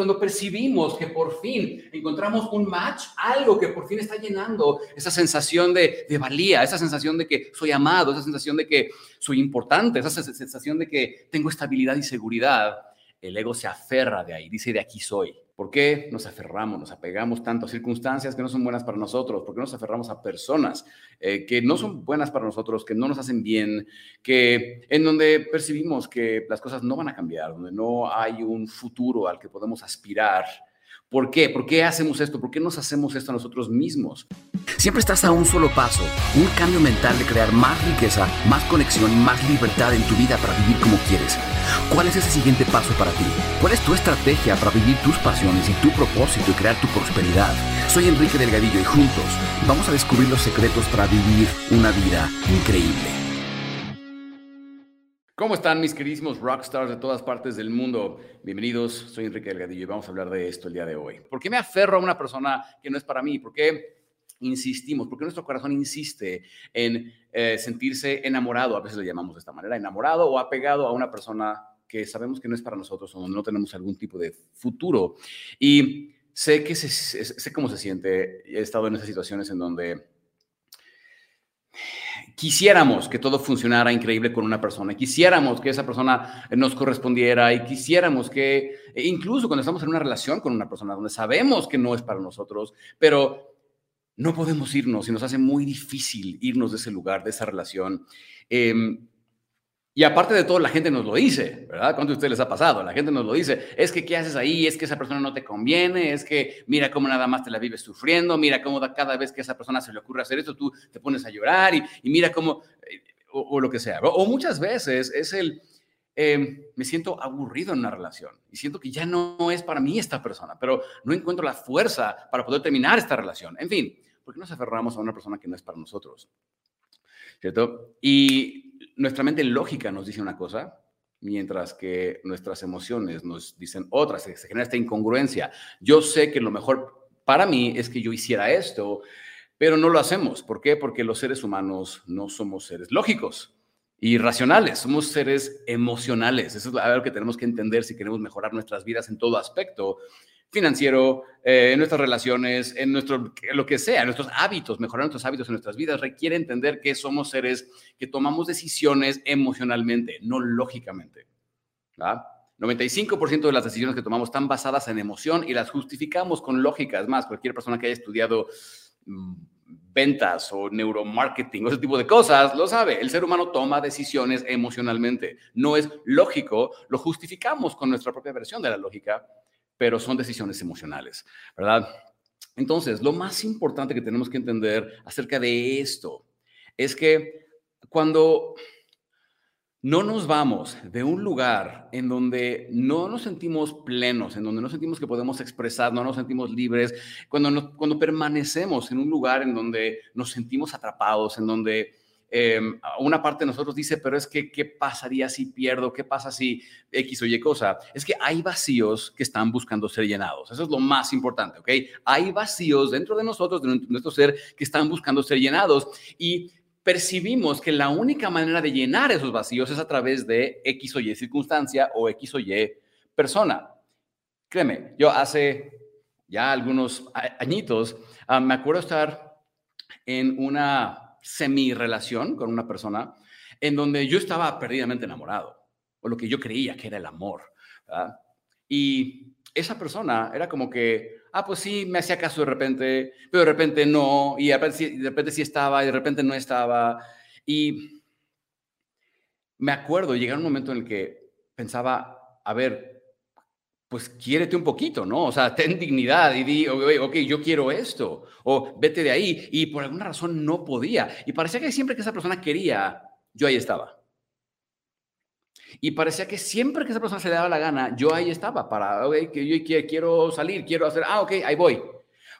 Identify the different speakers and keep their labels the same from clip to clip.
Speaker 1: cuando percibimos que por fin encontramos un match, algo que por fin está llenando esa sensación de, de valía, esa sensación de que soy amado, esa sensación de que soy importante, esa sensación de que tengo estabilidad y seguridad, el ego se aferra de ahí, dice de aquí soy. ¿Por qué nos aferramos, nos apegamos tanto a circunstancias que no son buenas para nosotros? ¿Por qué nos aferramos a personas eh, que no son buenas para nosotros, que no nos hacen bien, que en donde percibimos que las cosas no van a cambiar, donde no hay un futuro al que podemos aspirar? ¿Por qué? ¿Por qué hacemos esto? ¿Por qué nos hacemos esto a nosotros mismos?
Speaker 2: Siempre estás a un solo paso, un cambio mental de crear más riqueza, más conexión y más libertad en tu vida para vivir como quieres. ¿Cuál es ese siguiente paso para ti? ¿Cuál es tu estrategia para vivir tus pasiones y tu propósito y crear tu prosperidad? Soy Enrique Delgadillo y juntos vamos a descubrir los secretos para vivir una vida increíble.
Speaker 1: ¿Cómo están mis queridísimos rockstars de todas partes del mundo? Bienvenidos, soy Enrique Delgadillo y vamos a hablar de esto el día de hoy. ¿Por qué me aferro a una persona que no es para mí? ¿Por qué insistimos? ¿Por qué nuestro corazón insiste en eh, sentirse enamorado? A veces le llamamos de esta manera, enamorado o apegado a una persona que sabemos que no es para nosotros o no tenemos algún tipo de futuro. Y sé que sé cómo se siente. He estado en esas situaciones en donde quisiéramos que todo funcionara increíble con una persona, quisiéramos que esa persona nos correspondiera y quisiéramos que, e incluso cuando estamos en una relación con una persona donde sabemos que no es para nosotros, pero no podemos irnos y nos hace muy difícil irnos de ese lugar, de esa relación. Em, y aparte de todo, la gente nos lo dice, ¿verdad? ¿Cuánto a ustedes les ha pasado? La gente nos lo dice. Es que, ¿qué haces ahí? Es que esa persona no te conviene. Es que, mira cómo nada más te la vives sufriendo. Mira cómo cada vez que a esa persona se le ocurre hacer esto, tú te pones a llorar y, mira cómo, eh, o, lo que sea. O, muchas veces es el, em, me siento aburrido en una relación y siento que ya no es para mí esta persona, pero no encuentro la fuerza para poder terminar esta relación. En fin, ¿por qué nos aferramos a una persona que no es para nosotros? ¿Cierto? Y nuestra mente lógica nos dice una cosa, mientras que nuestras emociones nos dicen otra, se, genera esta incongruencia. Yo sé que lo mejor para mí es que yo hiciera esto, pero no lo hacemos. ¿Por qué? Porque los seres humanos no somos seres lógicos y racionales, somos seres emocionales. Eso es algo que tenemos que entender si queremos mejorar nuestras vidas en todo aspecto financiero, eh, en nuestras relaciones, en nuestro, lo que sea, nuestros hábitos, mejorar nuestros hábitos en nuestras vidas, requiere entender que somos seres que tomamos decisiones emocionalmente, no lógicamente. 95% de las decisiones que tomamos están basadas en emoción y las justificamos con lógica. Es más, cualquier persona que haya estudiado mm, ventas o neuromarketing o ese tipo de cosas, lo sabe. El ser humano toma decisiones emocionalmente. No es lógico, lo justificamos con nuestra propia versión de la lógica pero son decisiones emocionales, ¿verdad? Entonces, lo más importante que tenemos que entender acerca de esto es que cuando no nos vamos de un lugar en donde no nos sentimos plenos, en donde no sentimos que podemos expresar, no nos sentimos libres, cuando, cuando permanecemos en un lugar en donde nos sentimos atrapados, en donde Em, una parte de nosotros dice, pero es que, ¿qué pasaría si pierdo? ¿Qué pasa si X o Y cosa? Es que hay vacíos que están buscando ser llenados. Eso es lo más importante, ¿ok? Hay vacíos dentro de nosotros, de nuestro ser, que están buscando ser llenados y percibimos que la única manera de llenar esos vacíos es a través de X o Y circunstancia o X o Y persona. Créeme, yo hace ya algunos añitos ah, me acuerdo estar en una semi-relación con una persona en donde yo estaba perdidamente enamorado, o lo que yo creía que era el amor. Y esa persona era como que, ah, pues sí, me hacía caso de repente, pero de repente no, y de repente, sí estaba, y de repente no estaba. Y me acuerdo llegar un momento en el que pensaba, a ver, pues quiérete un poquito, ¿no? O sea, ten dignidad y di, ok, yo quiero esto, o vete de ahí. Y por alguna razón no podía. Y parecía que siempre que esa persona quería, yo ahí estaba. Y parecía que siempre que esa persona se le daba la gana, yo ahí estaba para, ok, que yo quiero salir, quiero hacer, ah, ok, ahí voy.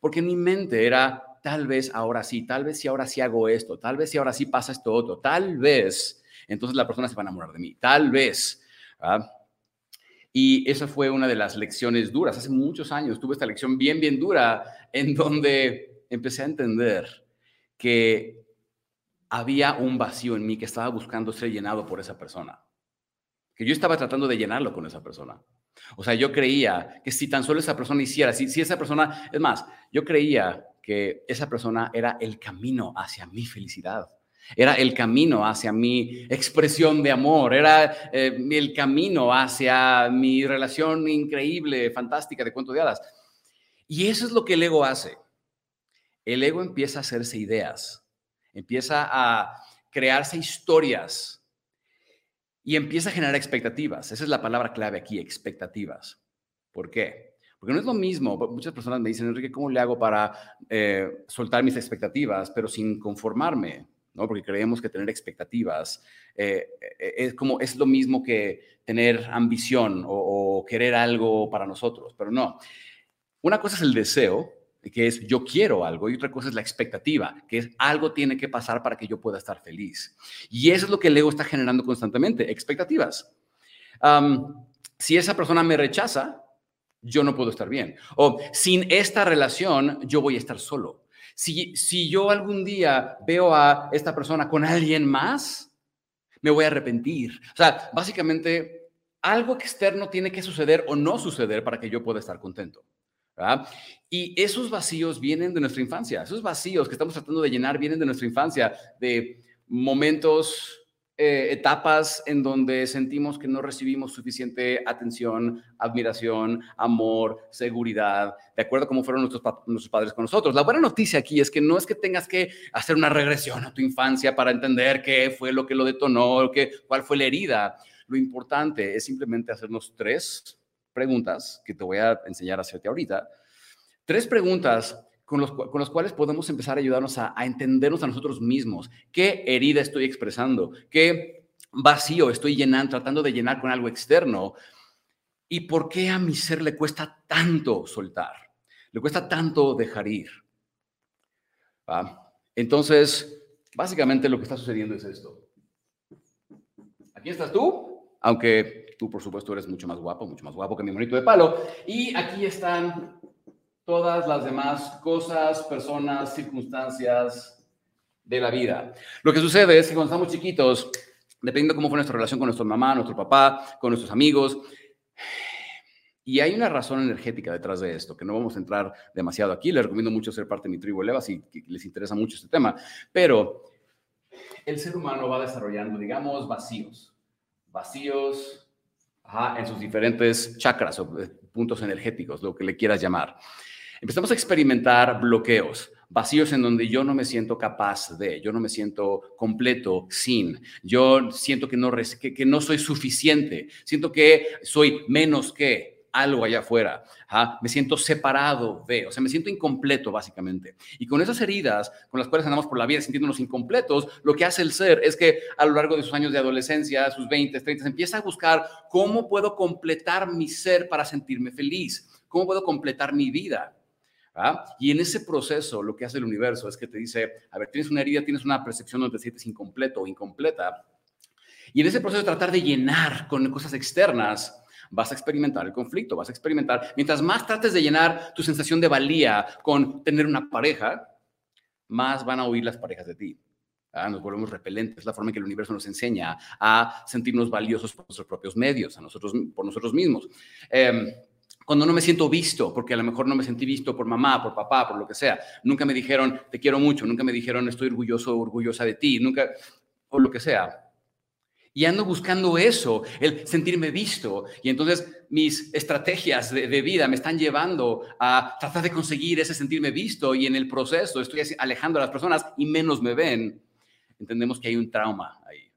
Speaker 1: Porque en mi mente era, tal vez ahora sí, tal vez si ahora sí hago esto, tal vez si ahora sí pasa esto otro, tal vez, entonces la persona se va a enamorar de mí, tal vez. ¿verdad? Y esa fue una de las lecciones duras. Hace muchos años tuve esta lección bien, bien dura en donde empecé a entender que había un vacío en mí que estaba buscando ser llenado por esa persona. Que yo estaba tratando de llenarlo con esa persona. O sea, yo creía que si tan solo esa persona hiciera, si, si esa persona, es más, yo creía que esa persona era el camino hacia mi felicidad. Era el camino hacia mi expresión de amor, era eh, el camino hacia mi relación increíble, fantástica de cuento de hadas. Y eso es lo que el ego hace. El ego empieza a hacerse ideas, empieza a crearse historias y empieza a generar expectativas. Esa es la palabra clave aquí, expectativas. ¿Por qué? Porque no es lo mismo. Muchas personas me dicen, Enrique, ¿cómo le hago para eh, soltar mis expectativas, pero sin conformarme? ¿No? Porque creemos que tener expectativas eh, eh, es como es lo mismo que tener ambición o, querer algo para nosotros, pero no. Una cosa es el deseo, que es yo quiero algo, y otra cosa es la expectativa, que es algo tiene que pasar para que yo pueda estar feliz. Y eso es lo que el ego está generando constantemente, expectativas. si esa persona me rechaza, yo no puedo estar bien. O sin esta relación, yo voy a estar solo. Si, si yo algún día veo a esta persona con alguien más, me voy a arrepentir. O sea, básicamente, algo externo tiene que suceder o no suceder para que yo pueda estar contento. Y esos vacíos vienen de nuestra infancia. Esos vacíos que estamos tratando de llenar vienen de nuestra infancia, de momentos eh, etapas en donde sentimos que no recibimos suficiente atención, admiración, amor, seguridad, de acuerdo a cómo fueron nuestros, nuestros padres con nosotros. La buena noticia aquí es que no es que tengas que hacer una regresión a tu infancia para entender qué fue lo que lo detonó, qué, cuál fue la herida. Lo importante es simplemente hacernos tres preguntas que te voy a enseñar a hacerte ahorita. Tres preguntas con los, con los cuales podemos empezar a ayudarnos a, a entendernos a nosotros mismos. ¿Qué herida estoy expresando? ¿Qué vacío estoy llenando, tratando de llenar con algo externo? ¿Y por qué a mi ser le cuesta tanto soltar? Le cuesta tanto dejar ir. Entonces, básicamente lo que está sucediendo es esto. Aquí estás tú, aunque tú, por supuesto, eres mucho más guapo, mucho más guapo que mi monito de palo. Y aquí están todas las demás cosas, personas, circunstancias de la vida. Lo que sucede es que cuando estamos chiquitos, dependiendo de cómo fue nuestra relación con nuestra mamá, nuestro papá, con nuestros amigos, y hay una razón energética detrás de esto, que no vamos a entrar demasiado aquí. Les recomiendo mucho ser parte de mi tribu Eleva si les interesa mucho este tema. Pero el ser humano va desarrollando, digamos, vacíos. Vacíos en sus diferentes chakras o eh, puntos energéticos, lo que le quieras llamar. Empezamos a experimentar bloqueos, vacíos en donde yo no me siento capaz de, yo no me siento completo sin, yo siento que no, que, no soy suficiente, siento que soy menos que algo allá afuera, me siento separado de, o sea, me siento incompleto básicamente. Y con esas heridas con las cuales andamos por la vida sintiéndonos incompletos, lo que hace el ser es que a lo largo de sus años de adolescencia, sus 20, 30, empieza a buscar cómo puedo completar mi ser para sentirme feliz, cómo puedo completar mi vida. Y en ese proceso lo que hace el universo es que te dice, a ver, tienes una herida, tienes una percepción donde te sientes incompleto o incompleta. Y en ese proceso tratar de llenar con cosas externas, vas a experimentar el conflicto, vas a experimentar, mientras más trates de llenar tu sensación de valía con tener una pareja, más van a huir las parejas de ti. Nos volvemos repelentes, es la forma en que el universo nos enseña a sentirnos valiosos por nuestros propios medios, a nosotros, por nosotros mismos. Em, cuando no me siento visto, porque a lo mejor no me sentí visto por mamá, por papá, por lo que sea. Nunca me dijeron, te quiero mucho, nunca me dijeron, estoy orgulloso orgullosa de ti, nunca, o lo que sea. Y ando buscando eso, el sentirme visto. Y entonces mis estrategias de, vida me están llevando a tratar de conseguir ese sentirme visto y en el proceso estoy alejando a las personas y menos me ven. Entendemos que hay un trauma ahí.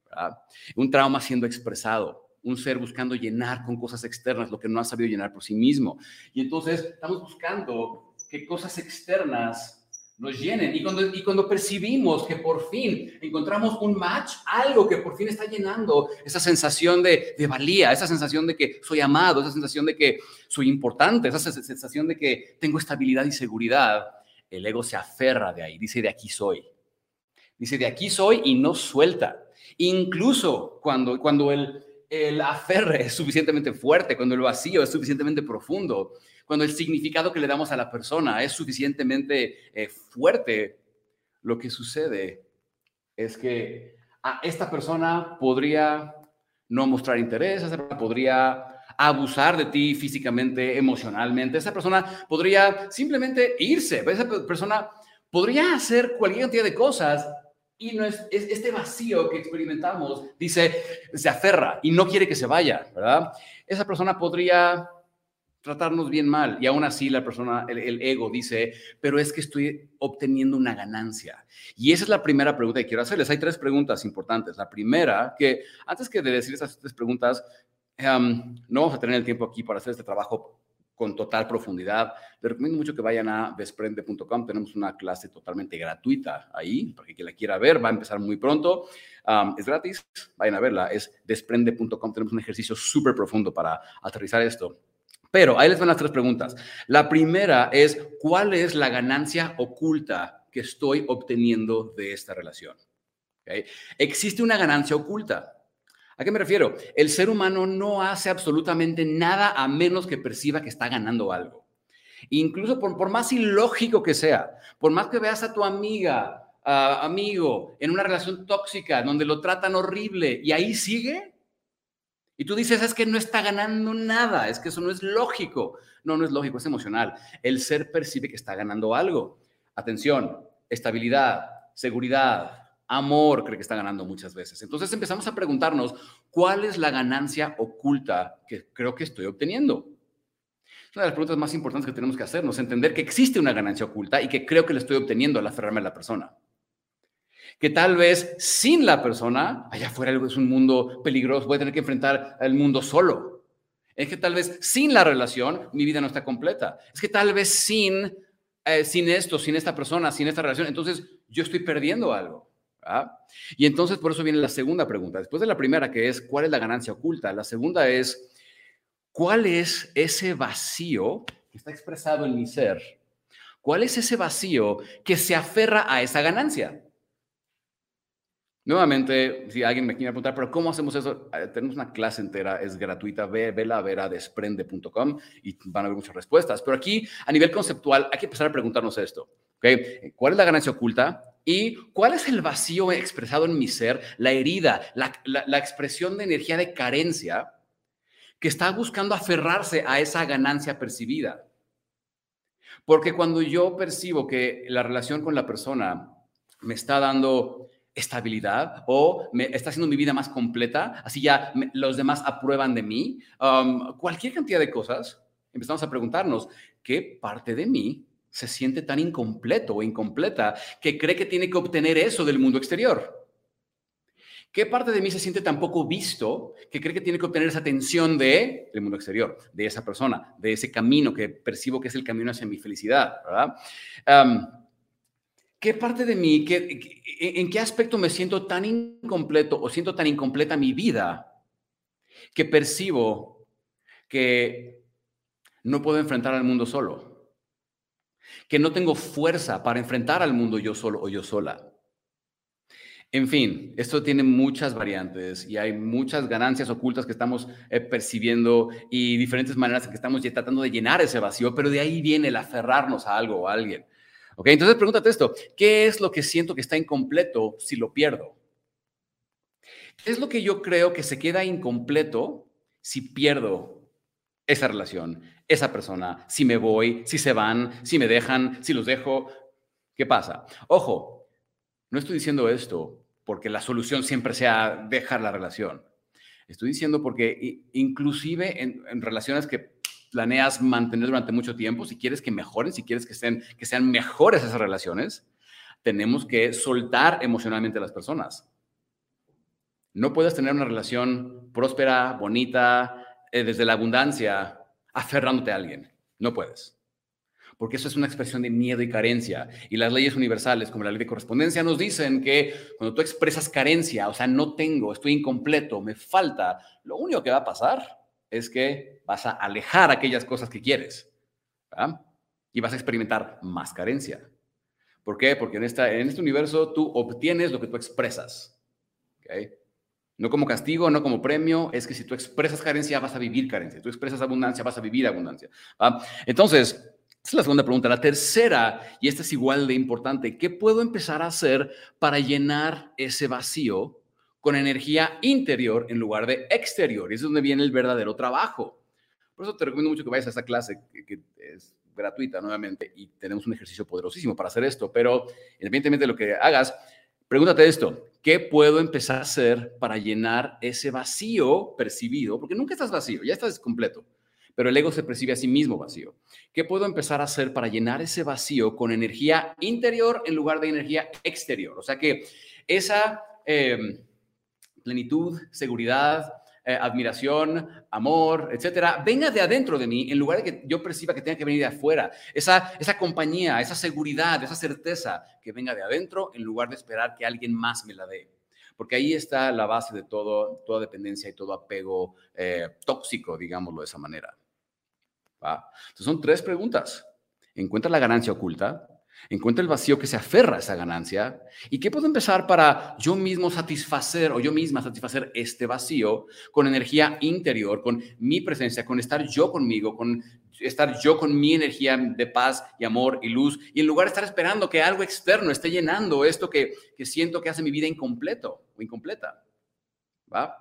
Speaker 1: Un trauma siendo expresado un ser buscando llenar con cosas externas lo que no ha sabido llenar por sí mismo. Y entonces estamos buscando que cosas externas nos llenen. Y cuando, y cuando percibimos que por fin encontramos un match, algo que por fin está llenando esa sensación de, de, valía, esa sensación de que soy amado, esa sensación de que soy importante, esa sensación de que tengo estabilidad y seguridad, el ego se aferra de ahí, dice de aquí soy. Dice de aquí soy y no suelta. Incluso cuando, cuando el, el aferre es suficientemente fuerte, cuando el vacío es suficientemente profundo, cuando el significado que le damos a la persona es suficientemente eh, fuerte, lo que sucede es que a esta persona podría no mostrar interés, podría abusar de ti físicamente, emocionalmente. Esa persona podría simplemente irse. Esa persona podría hacer cualquier cantidad de cosas y no es, este vacío que experimentamos, dice, se aferra y no quiere que se vaya, ¿verdad? Esa persona podría tratarnos bien mal y aún así la persona, el, ego dice, pero es que estoy obteniendo una ganancia. Y esa es la primera pregunta que quiero hacerles. Hay tres preguntas importantes. La primera, que antes que de decir esas tres preguntas, em, no vamos a tener el tiempo aquí para hacer este trabajo con total profundidad. Les recomiendo mucho que vayan a desprende.com. Tenemos una clase totalmente gratuita ahí, para quien la quiera ver. Va a empezar muy pronto. es gratis, vayan a verla. Es desprende.com. Tenemos un ejercicio súper profundo para aterrizar esto. Pero ahí les van las tres preguntas. La primera es, ¿cuál es la ganancia oculta que estoy obteniendo de esta relación? Existe una ganancia oculta. ¿A qué me refiero? El ser humano no hace absolutamente nada a menos que perciba que está ganando algo. Incluso por, más ilógico que sea, por más que veas a tu amiga, amigo, en una relación tóxica donde lo tratan horrible y ahí sigue, y tú dices, es que no está ganando nada, es que eso no es lógico. No, no es lógico, es emocional. El ser percibe que está ganando algo. Atención, estabilidad, seguridad, amor cree que está ganando muchas veces. Entonces empezamos a preguntarnos, ¿cuál es la ganancia oculta que creo que estoy obteniendo? Es una de las preguntas más importantes que tenemos que hacernos, entender que existe una ganancia oculta y que creo que la estoy obteniendo al aferrarme a la persona. Que tal vez sin la persona, allá afuera es un mundo peligroso, voy a tener que enfrentar al mundo solo. Es que tal vez sin la relación mi vida no está completa. Es que tal vez sin, eh, sin esto, sin esta persona, sin esta relación, entonces yo estoy perdiendo algo. Y entonces por eso viene la segunda pregunta. Después de la primera, que es ¿cuál es la ganancia oculta? La segunda es ¿cuál es ese vacío que está expresado en mi ser? ¿Cuál es ese vacío que se aferra a esa ganancia? Nuevamente, si alguien me quiere preguntar, pero ¿cómo hacemos eso? Eh, tenemos una clase entera, es gratuita, ve, vela a ver a desprende.com y van a ver muchas respuestas. Pero aquí, a nivel conceptual, hay que empezar a preguntarnos esto. ¿okay? ¿Cuál es la ganancia oculta? ¿Y cuál es el vacío expresado en mi ser, la herida, la, expresión de energía de carencia que está buscando aferrarse a esa ganancia percibida? Porque cuando yo percibo que la relación con la persona me está dando estabilidad o me está haciendo mi vida más completa, así ya los demás aprueban de mí, um, cualquier cantidad de cosas, empezamos a preguntarnos, ¿qué parte de mí se siente tan incompleto o incompleta que cree que tiene que obtener eso del mundo exterior? ¿Qué parte de mí se siente tan poco visto que cree que tiene que obtener esa atención de el mundo exterior, de esa persona, de ese camino que percibo que es el camino hacia mi felicidad? ¿Qué parte de mí, en qué aspecto me siento tan incompleto o siento tan incompleta mi vida que percibo que no puedo enfrentar al mundo solo? Que no tengo fuerza para enfrentar al mundo yo solo o yo sola. En fin, esto tiene muchas variantes y hay muchas ganancias ocultas que estamos eh, percibiendo y diferentes maneras en que estamos tratando de llenar ese vacío, pero de ahí viene el aferrarnos a algo o a alguien. ¿Ok? Entonces pregúntate esto, ¿qué es lo que siento que está incompleto si lo pierdo? ¿Qué es lo que yo creo que se queda incompleto si pierdo esa relación, esa persona, si me voy, si se van, si me dejan, si los dejo, ¿qué pasa? Ojo, no estoy diciendo esto porque la solución siempre sea dejar la relación. Estoy diciendo porque inclusive en, relaciones que planeas mantener durante mucho tiempo, si quieres que mejoren, si quieres que sean, que sean mejores esas relaciones, tenemos que soltar emocionalmente a las personas. No puedes tener una relación próspera, bonita, eh, desde la abundancia, aferrándote a alguien. No puedes. Porque eso es una expresión de miedo y carencia. Y las leyes universales, como la ley de correspondencia, nos dicen que cuando tú expresas carencia, o sea, no tengo, estoy incompleto, me falta, lo único que va a pasar es que vas a alejar aquellas cosas que quieres. Y vas a experimentar más carencia. ¿Por qué? Porque en, esta, en este universo tú obtienes lo que tú expresas. ¿okay? No como castigo, no como premio, es que si tú expresas carencia, vas a vivir carencia. Si tú expresas abundancia, vas a vivir abundancia. Entonces, esa es la segunda pregunta. La tercera, y esta es igual de importante, ¿qué puedo empezar a hacer para llenar ese vacío con energía interior en lugar de exterior? Y es donde viene el verdadero trabajo. Por eso te recomiendo mucho que vayas a esta clase, que, es gratuita nuevamente, y tenemos un ejercicio poderosísimo para hacer esto. Pero independientemente de lo que hagas, pregúntate esto, ¿qué puedo empezar a hacer para llenar ese vacío percibido? Porque nunca estás vacío, ya estás completo pero el ego se percibe a sí mismo vacío. ¿Qué puedo empezar a hacer para llenar ese vacío con energía interior en lugar de energía exterior? O sea que esa em, plenitud, seguridad, eh, admiración, amor, etcétera, venga de adentro de mí en lugar de que yo perciba que tenga que venir de afuera. Esa, esa compañía, esa seguridad, esa certeza que venga de adentro en lugar de esperar que alguien más me la dé porque ahí está la base de todo, toda dependencia y todo apego eh, tóxico, digámoslo de esa manera. Entonces son tres preguntas. Encuentra la ganancia oculta, encuentra el vacío que se aferra a esa ganancia y qué puedo empezar para yo mismo satisfacer o yo misma satisfacer este vacío con energía interior, con mi presencia, con estar yo conmigo, con estar yo con mi energía de paz y amor y luz y en lugar de estar esperando que algo externo esté llenando esto que, que siento que hace mi vida incompleto o incompleta. ¿Va?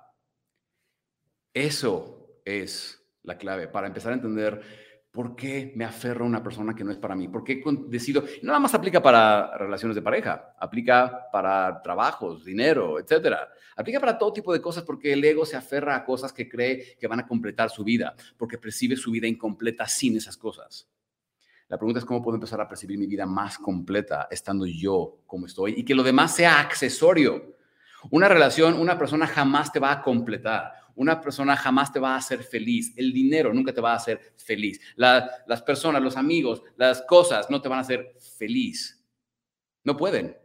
Speaker 1: Eso es la clave para empezar a entender por qué me aferro a una persona que no es para mí, por qué decido, nada más aplica para relaciones de pareja, aplica para trabajos, dinero, etcétera. Aplica para todo tipo de cosas porque el ego se aferra a cosas que cree que van a completar su vida, porque percibe su vida incompleta sin esas cosas. La pregunta es cómo puedo empezar a percibir mi vida más completa estando yo como estoy y que lo demás sea accesorio. Una relación, una persona jamás te va a completar una persona jamás te va a hacer feliz. El dinero nunca te va a hacer feliz. las personas, los amigos, las cosas no te van a hacer feliz. No pueden.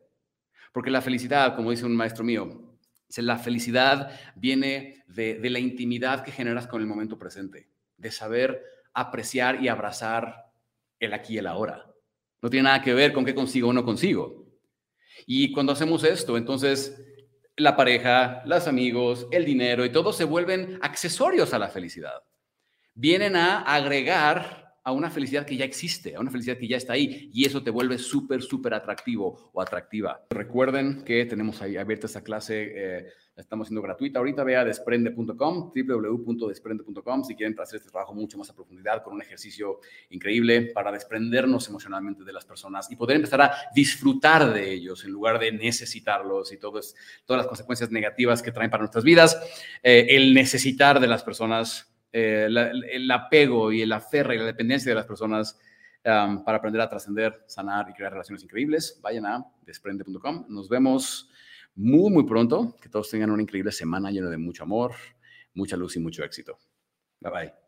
Speaker 1: Porque la felicidad, como dice un maestro mío, la felicidad viene de, de la intimidad que generas con el momento presente, de saber apreciar y abrazar el aquí y el ahora. No tiene nada que ver con qué consigo o no consigo. Y cuando hacemos esto, entonces la pareja, los amigos, el dinero y todo se vuelven accesorios a la felicidad. Vienen a agregar a una felicidad que ya existe, a una felicidad que ya está ahí, y eso te vuelve súper, súper atractivo o atractiva. Recuerden que tenemos ahí abierta esta clase, eh, la estamos haciendo gratuita. Ahorita ve a desprende.com, www.desprende.com, si quieren hacer este trabajo mucho más a profundidad, con un ejercicio increíble para desprendernos emocionalmente de las personas y poder empezar a disfrutar de ellos en lugar de necesitarlos y todas las consecuencias negativas que traen para nuestras vidas. Eh, el necesitar de las personas eh, el apego y el aferre y la dependencia de las personas para aprender a trascender, sanar y crear relaciones increíbles, vayan a desprende.com. Nos vemos muy, muy pronto. Que todos tengan una increíble semana llena de mucho amor, mucha luz y mucho éxito. Bye bye.